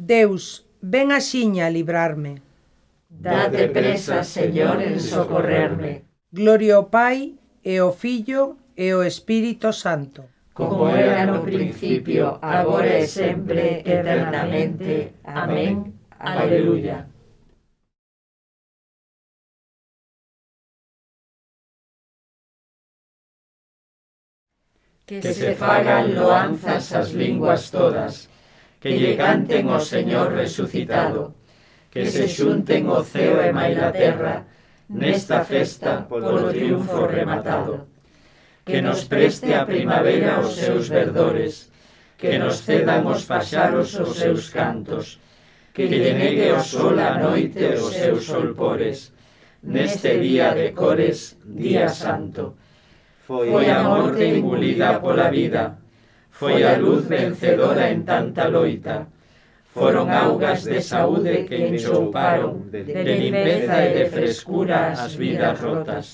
Deus, ven axiña a librarme. Date presa, Señor, en socorrerme. Gloria ao Pai, e ao Filho, e ao Espírito Santo. Como era no principio, agora e sempre, eternamente. Amén. Aleluya. que se fagan loanzas as linguas todas, que lle canten ao Señor resucitado, que se xunten o ceo e mai a terra nesta festa polo triunfo rematado, que nos preste a primavera os seus verdores, que nos cedan os paxaros os seus cantos, que lle negue o sol a noite os seus solpores, neste día de cores, día santo. Foi a morte engulida pola vida, foi a luz vencedora en tanta loita. Foron augas de saúde que enxouparon de limpeza e de frescura as vidas rotas.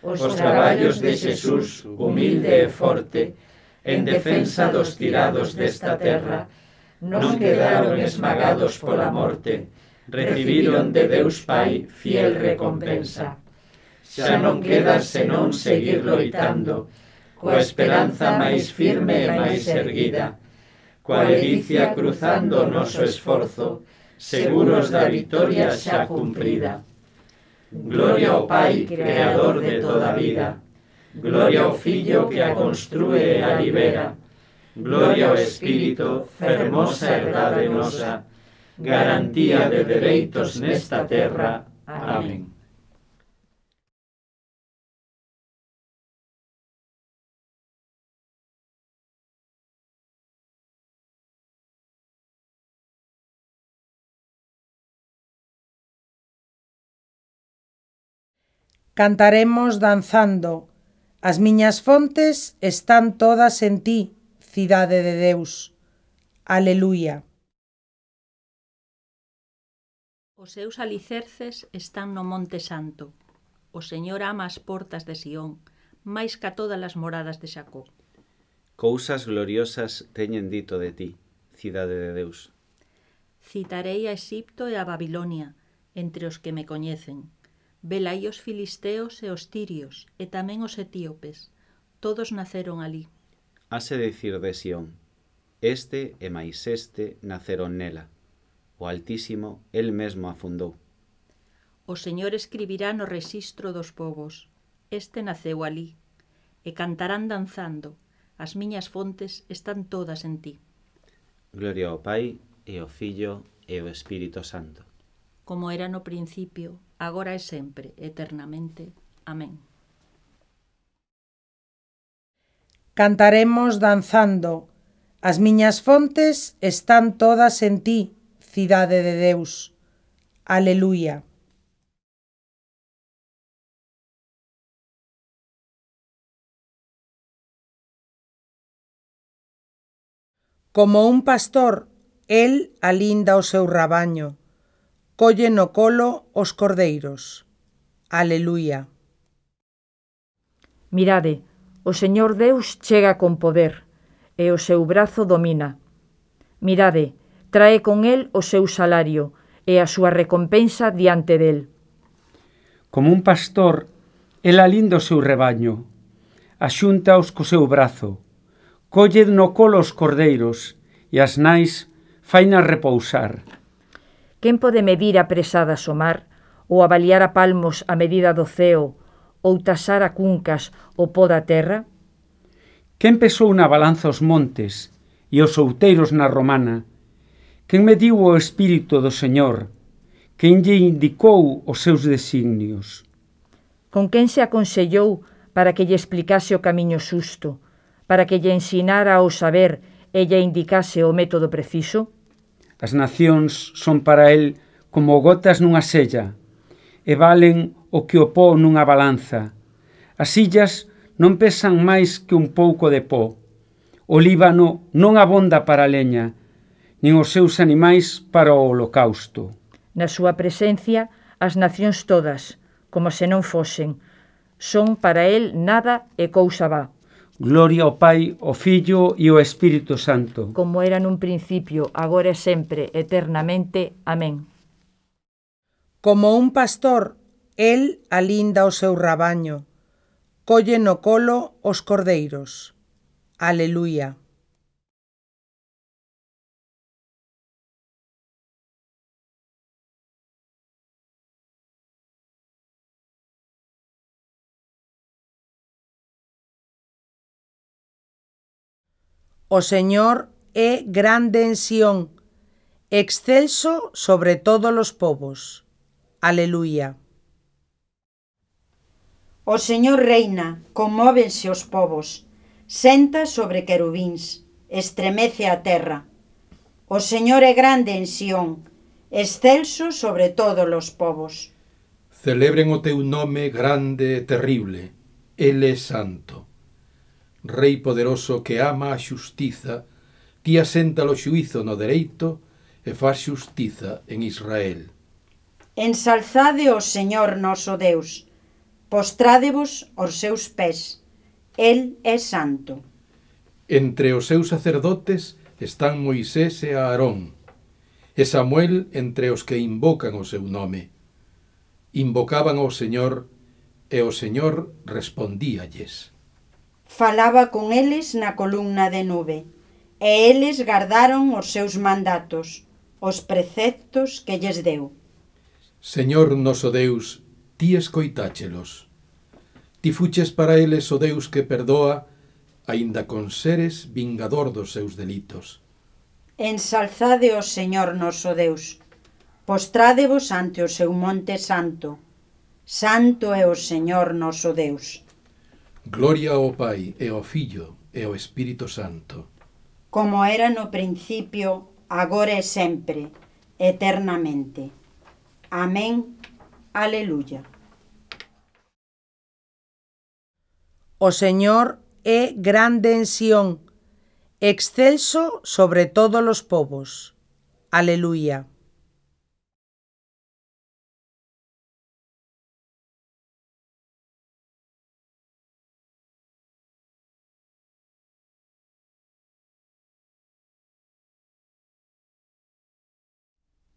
Os traballos de Xesús, humilde e forte, en defensa dos tirados desta terra, non quedaron esmagados pola morte, recibiron de Deus Pai fiel recompensa. Xa non queda senón seguir loitando, coa esperanza máis firme e máis erguida, coa delicia cruzando o noso esforzo, seguros da vitoria xa cumprida. Gloria ao Pai, Creador de toda a vida, gloria ao Filho que a construe e a libera, gloria ao Espírito, fermosa herdade nosa, garantía de dereitos nesta terra. Amén. Cantaremos danzando. As miñas fontes están todas en ti, cidade de Deus. Aleluia. Os seus alicerces están no Monte Santo. O Señor ama as portas de Sión, máis ca todas as moradas de Xacó. Cousas gloriosas teñen dito de ti, cidade de Deus. Citarei a Exipto e a Babilonia, entre os que me coñecen. Velaí os filisteos e os tirios, e tamén os etíopes. Todos naceron alí. Hase dicir de Sión, este e máis este naceron nela. O Altísimo el mesmo afundou. O Señor escribirá no rexistro dos povos. Este naceu alí. E cantarán danzando. As miñas fontes están todas en ti. Gloria ao Pai, e ao Filho, e ao Espírito Santo. Como era no principio, agora e sempre, eternamente. Amén. Cantaremos danzando. As miñas fontes están todas en ti, cidade de Deus. Aleluia. Como un pastor, el alinda o seu rabaño colle no colo os cordeiros. Aleluia. Mirade, o Señor Deus chega con poder, e o seu brazo domina. Mirade, trae con el o seu salario, e a súa recompensa diante del. Como un pastor, el alinda o seu rebaño, axúntaos co seu brazo, colle no colo os cordeiros, e as nais fainas repousar. Quen pode medir a presada o mar ou avaliar a palmos a medida do ceo ou tasar a cuncas o pó da terra? Quen pesou na balanza os montes e os outeiros na romana? Quen mediu o espírito do Señor? Quen lle indicou os seus designios? Con quen se aconsellou para que lle explicase o camiño susto, para que lle ensinara o saber e lle indicase o método preciso? As nacións son para el como gotas nunha sella e valen o que o pó nunha balanza. As illas non pesan máis que un pouco de pó. O Líbano non abonda para a leña, nin os seus animais para o holocausto. Na súa presencia, as nacións todas, como se non fosen, son para el nada e cousa va. Gloria ao Pai, ao Filho e ao Espírito Santo. Como era nun principio, agora e sempre, eternamente. Amén. Como un pastor, el alinda o seu rabaño, colle no colo os cordeiros. Aleluia. O Señor é grande en Sión, excelso sobre todos os povos. Aleluia. O Señor reina, conmóvense os povos, senta sobre querubíns, estremece a terra. O Señor é grande en Sión, excelso sobre todos os povos. Celebren o teu nome grande e terrible, Ele é santo. Rei poderoso que ama a xustiza, ti asenta o xuizo no dereito e faz xustiza en Israel. Ensalzade o Señor noso Deus, postrádevos aos seus pés, El é santo. Entre os seus sacerdotes están Moisés e Aarón, e Samuel entre os que invocan o seu nome. Invocaban ao Señor, e o Señor respondíalles falaba con eles na columna de nube, e eles gardaron os seus mandatos, os preceptos que lles deu. Señor noso Deus, ti escoitáchelos. Ti fuches para eles o Deus que perdoa, aínda con seres vingador dos seus delitos. Ensalzade o Señor noso Deus, postrádevos ante o seu monte santo. Santo é o Señor noso Deus. Gloria ao Pai e ao Filho e ao Espírito Santo. Como era no principio, agora e sempre, eternamente. Amén. Aleluya. O Señor é grande en Sión, excelso sobre todos os povos. Aleluia.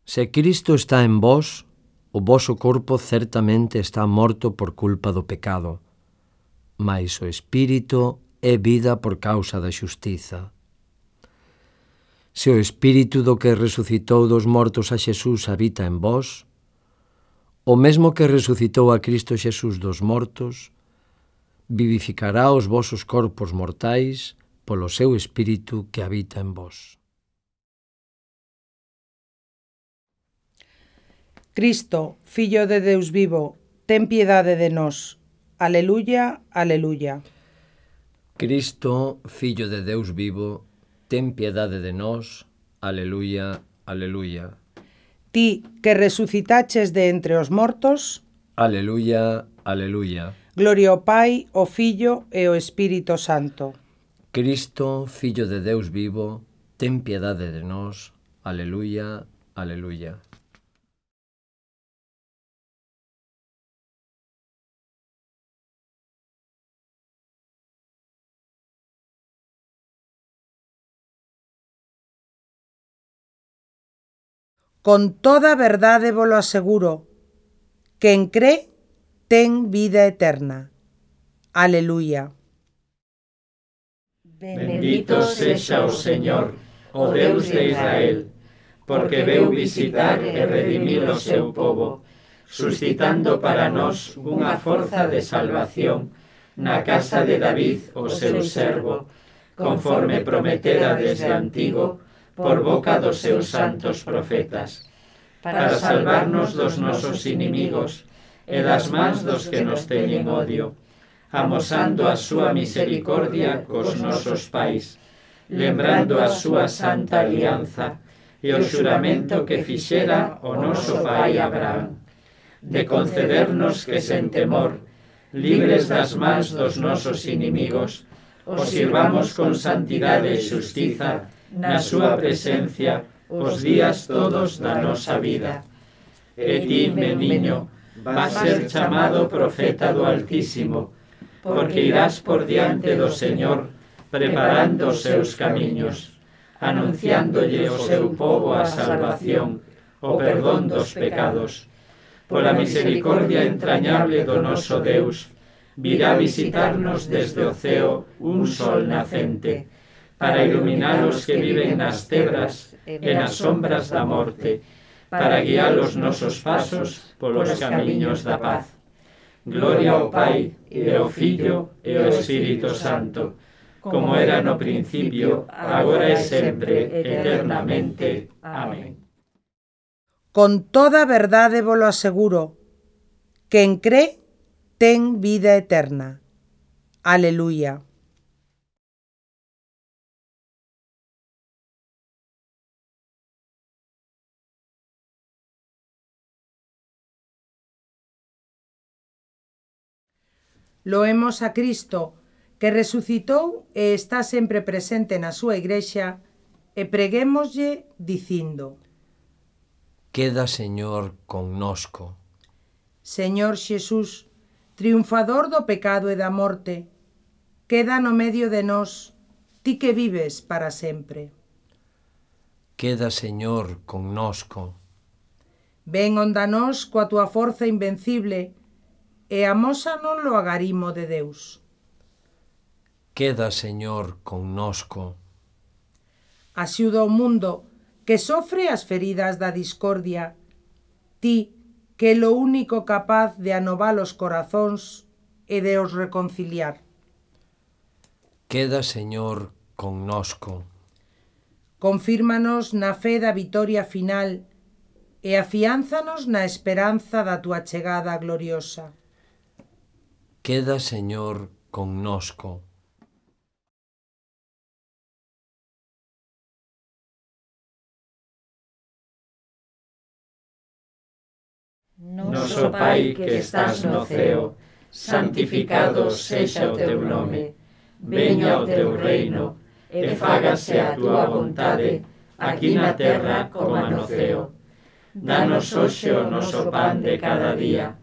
Se Cristo está en vós, o voso corpo certamente está morto por culpa do pecado, mas o Espírito é vida por causa da xustiza. Se o Espírito do que resucitou dos mortos a Xesús habita en vós, o mesmo que resucitou a Cristo Xesús dos mortos, vivificará os vosos corpos mortais polo seu Espírito que habita en vós. Cristo, Fillo de Deus vivo, ten piedade de nós. Aleluya, aleluya. Cristo, Fillo de Deus vivo, ten piedade de nós. Aleluya, aleluya. Ti que resucitaches de entre os mortos. Aleluya, aleluya. Gloria ao Pai, ao Filho e ao Espírito Santo. Cristo, Fillo de Deus vivo, ten piedade de nós. Aleluya, aleluya. Con toda verdade volo aseguro, quen cree ten vida eterna. Aleluia. Bendito sexa o Señor, o Deus de Israel, porque veu visitar e redimir o seu povo, suscitando para nós unha forza de salvación na casa de David, o seu servo, conforme prometera desde antigo, por boca dos seus santos profetas, para salvarnos dos nosos inimigos e das mans dos que nos teñen odio, amosando a súa misericordia cos nosos pais, lembrando a súa santa alianza e o xuramento que fixera o noso pai Abraham, de concedernos que sen temor, libres das mans dos nosos inimigos, os sirvamos con santidade e xustiza na súa presencia os días todos da nosa vida. E ti, meniño, vas ser chamado profeta do Altísimo, porque irás por diante do Señor, preparando os seus camiños, anunciándolle o seu povo a salvación, o perdón dos pecados. Pola misericordia entrañable do noso Deus, virá visitarnos desde o ceo un sol nacente, para iluminar os que viven nas tebras e nas sombras da morte, para guiar os nosos pasos polos camiños da paz. Gloria ao Pai, e ao Filho, e ao Espírito Santo, como era no principio, agora e sempre, eternamente. Amén. Con toda verdade volo aseguro, quen cree ten vida eterna. Aleluya. Loemos a Cristo, que resucitou e está sempre presente na súa igrexa, e preguémoslle dicindo Queda, Señor, connosco. Señor Xesús, triunfador do pecado e da morte, queda no medio de nós, ti que vives para sempre. Queda, Señor, connosco. Ven onda nós coa tua forza invencible e amósanos o agarimo de Deus. Queda, Señor, connosco. Axuda o mundo que sofre as feridas da discordia. Ti, que é lo único capaz de anovar os corazóns e de os reconciliar. Queda, Señor, connosco. Confírmanos na fe da vitoria final e afiánzanos na esperanza da túa chegada gloriosa. Queda, Señor, connosco. Noso Pai que estás no ceo, santificado sexa o teu nome, veña o teu reino, e fágase a tua vontade, aquí na terra como no ceo. Danos hoxe o noso pan de cada día,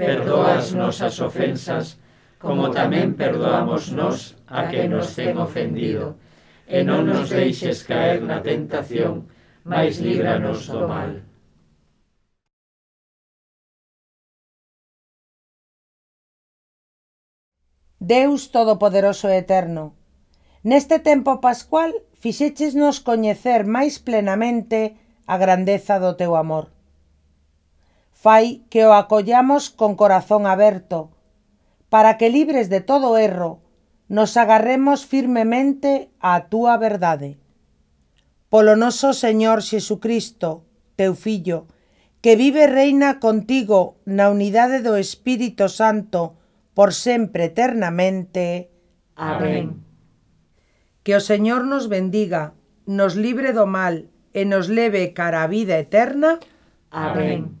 perdoa as nosas ofensas, como tamén perdoamos nós a que nos ten ofendido. E non nos deixes caer na tentación, mas líbranos do mal. Deus Todopoderoso e Eterno, neste tempo pascual fixéchesnos coñecer máis plenamente a grandeza do teu amor Fai que o acollamos con corazón aberto, para que libres de todo erro, nos agarremos firmemente á túa verdade. Polo noso Señor Xesucristo, teu Fillo, que vive e reina contigo na unidade do Espírito Santo por sempre eternamente. Amén. Que o Señor nos bendiga, nos libre do mal e nos leve cara a vida eterna. Amén.